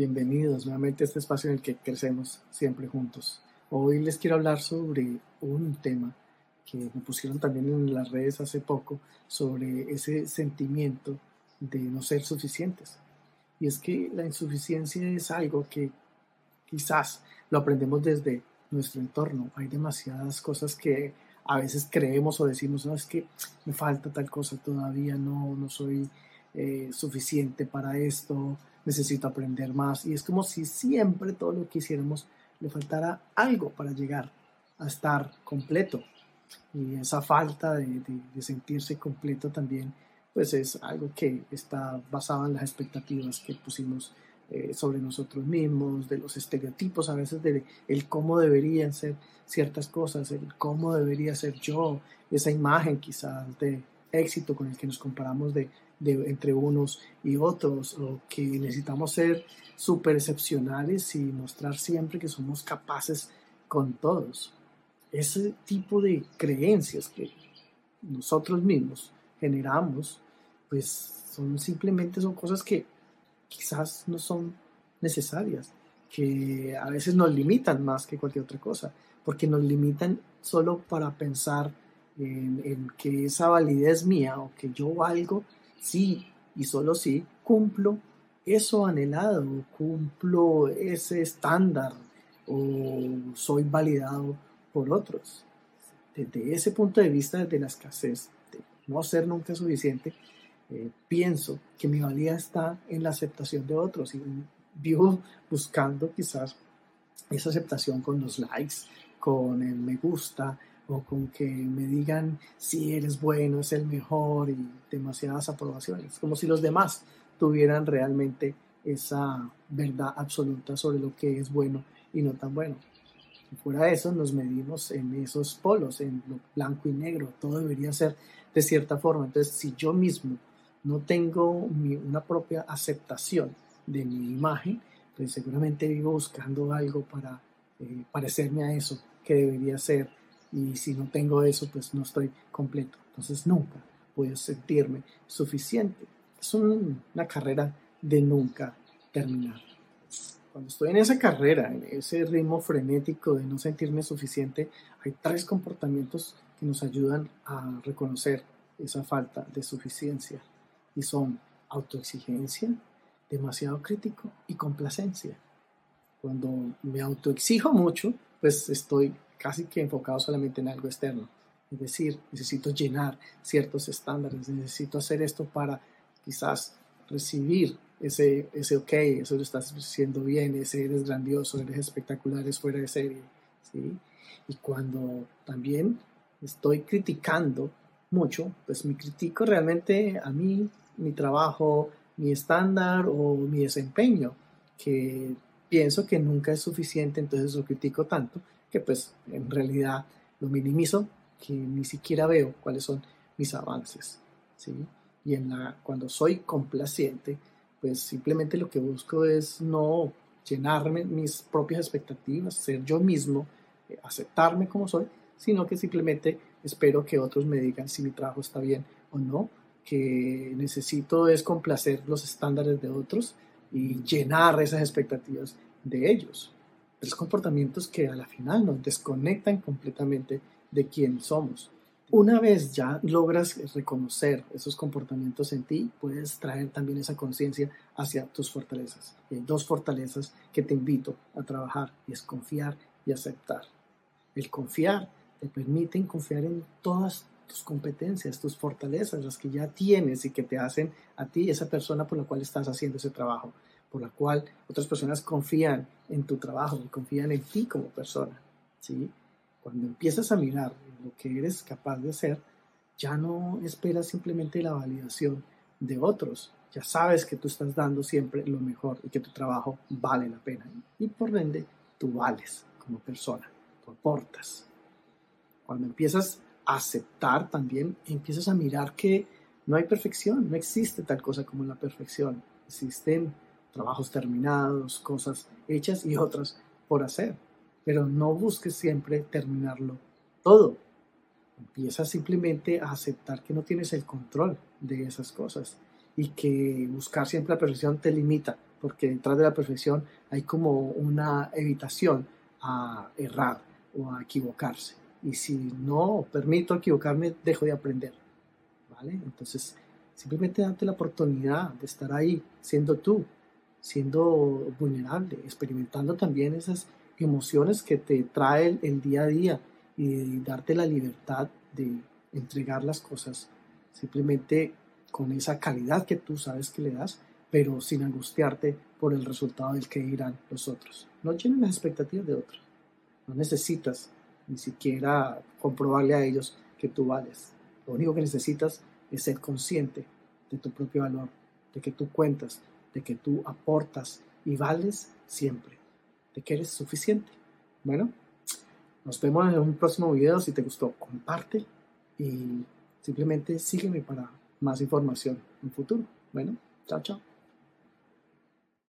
Bienvenidos nuevamente a este espacio en el que crecemos siempre juntos. Hoy les quiero hablar sobre un tema que me pusieron también en las redes hace poco, sobre ese sentimiento de no ser suficientes. Y es que la insuficiencia es algo que quizás lo aprendemos desde nuestro entorno. Hay demasiadas cosas que a veces creemos o decimos, no, es que me falta tal cosa todavía, no, no soy eh, suficiente para esto, necesito aprender más. Y es como si siempre todo lo que hiciéramos le faltara algo para llegar a estar completo. Y esa falta de, sentirse completo también, pues es algo que está basado en las expectativas que pusimos eh, sobre nosotros mismos, de los estereotipos a veces de el cómo deberían ser ciertas cosas, el cómo debería ser yo, esa imagen quizás de éxito con el que nos comparamos de entre unos y otros, o que necesitamos ser súper excepcionales y mostrar siempre que somos capaces con todos. Ese tipo de creencias que nosotros mismos generamos, pues son simplemente son cosas que quizás no son necesarias, que a veces nos limitan más que cualquier otra cosa, porque nos limitan solo para pensar en, que esa validez mía o que yo valgo sí y solo si cumplo eso anhelado, cumplo ese estándar o soy validado por otros. Desde ese punto de vista, de la escasez, de no ser nunca suficiente, eh, pienso que mi valía está en la aceptación de otros y vivo buscando quizás esa aceptación con los likes, con el me gusta, o con que me digan si eres bueno, es el mejor y demasiadas aprobaciones, como si los demás tuvieran realmente esa verdad absoluta sobre lo que es bueno y no tan bueno. Y fuera de eso, nos medimos en esos polos, en lo blanco y negro, todo debería ser de cierta forma. Entonces, si yo mismo no tengo una propia aceptación de mi imagen, pues seguramente vivo buscando algo para eh, parecerme a eso que debería ser y si no tengo eso, pues no estoy completo. Entonces nunca puedo sentirme suficiente. Es una carrera de nunca terminar. Cuando estoy en esa carrera, en ese ritmo frenético de no sentirme suficiente, hay tres comportamientos que nos ayudan a reconocer esa falta de suficiencia. Y son autoexigencia, demasiado crítico y complacencia. Cuando me autoexijo mucho, pues estoy casi que enfocado solamente en algo externo. Es decir, necesito llenar ciertos estándares, necesito hacer esto para quizás recibir ese, ese ok, eso lo estás haciendo bien, ese eres grandioso, eres espectacular, es fuera de serie. ¿sí? Y cuando también estoy criticando mucho, pues me critico realmente a mí, mi trabajo, mi estándar o mi desempeño, que pienso que nunca es suficiente, entonces lo critico tanto que pues en realidad lo minimizo, que ni siquiera veo cuáles son mis avances. ¿sí? Y en la, cuando soy complaciente, pues simplemente lo que busco es no llenarme mis propias expectativas, ser yo mismo, eh, aceptarme como soy, sino que simplemente espero que otros me digan si mi trabajo está bien o no, que necesito es complacer los estándares de otros y llenar esas expectativas de ellos tres comportamientos que a la final nos desconectan completamente de quién somos. Una vez ya logras reconocer esos comportamientos en ti, puedes traer también esa conciencia hacia tus fortalezas. hay dos fortalezas que te invito a trabajar y es confiar y aceptar. El confiar te permite confiar en todas tus competencias, tus fortalezas, las que ya tienes y que te hacen a ti esa persona por la cual estás haciendo ese trabajo por la cual otras personas confían en tu trabajo y confían en ti como persona. ¿sí? Cuando empiezas a mirar lo que eres capaz de hacer, ya no esperas simplemente la validación de otros. Ya sabes que tú estás dando siempre lo mejor y que tu trabajo vale la pena. Y por ende, tú vales como persona, tú aportas. Cuando empiezas a aceptar también, empiezas a mirar que no hay perfección, no existe tal cosa como la perfección. Existen trabajos terminados, cosas hechas y otras por hacer. Pero no busques siempre terminarlo todo. Empieza simplemente a aceptar que no tienes el control de esas cosas y que buscar siempre la perfección te limita porque detrás de la perfección hay como una evitación a errar o a equivocarse. Y si no permito equivocarme, dejo de aprender. ¿Vale? Entonces, simplemente date la oportunidad de estar ahí, siendo tú, siendo vulnerable, experimentando también esas emociones que te trae el, día a día y darte la libertad de entregar las cosas simplemente con esa calidad que tú sabes que le das, pero sin angustiarte por el resultado del que irán los otros. No llenen las expectativas de otros. No necesitas ni siquiera comprobarle a ellos que tú vales. Lo único que necesitas es ser consciente de tu propio valor, de que tú cuentas, de que tú aportas y vales siempre, de que eres suficiente. Bueno, nos vemos en un próximo video. Si te gustó, comparte y simplemente sígueme para más información en futuro. Bueno, chao, chao.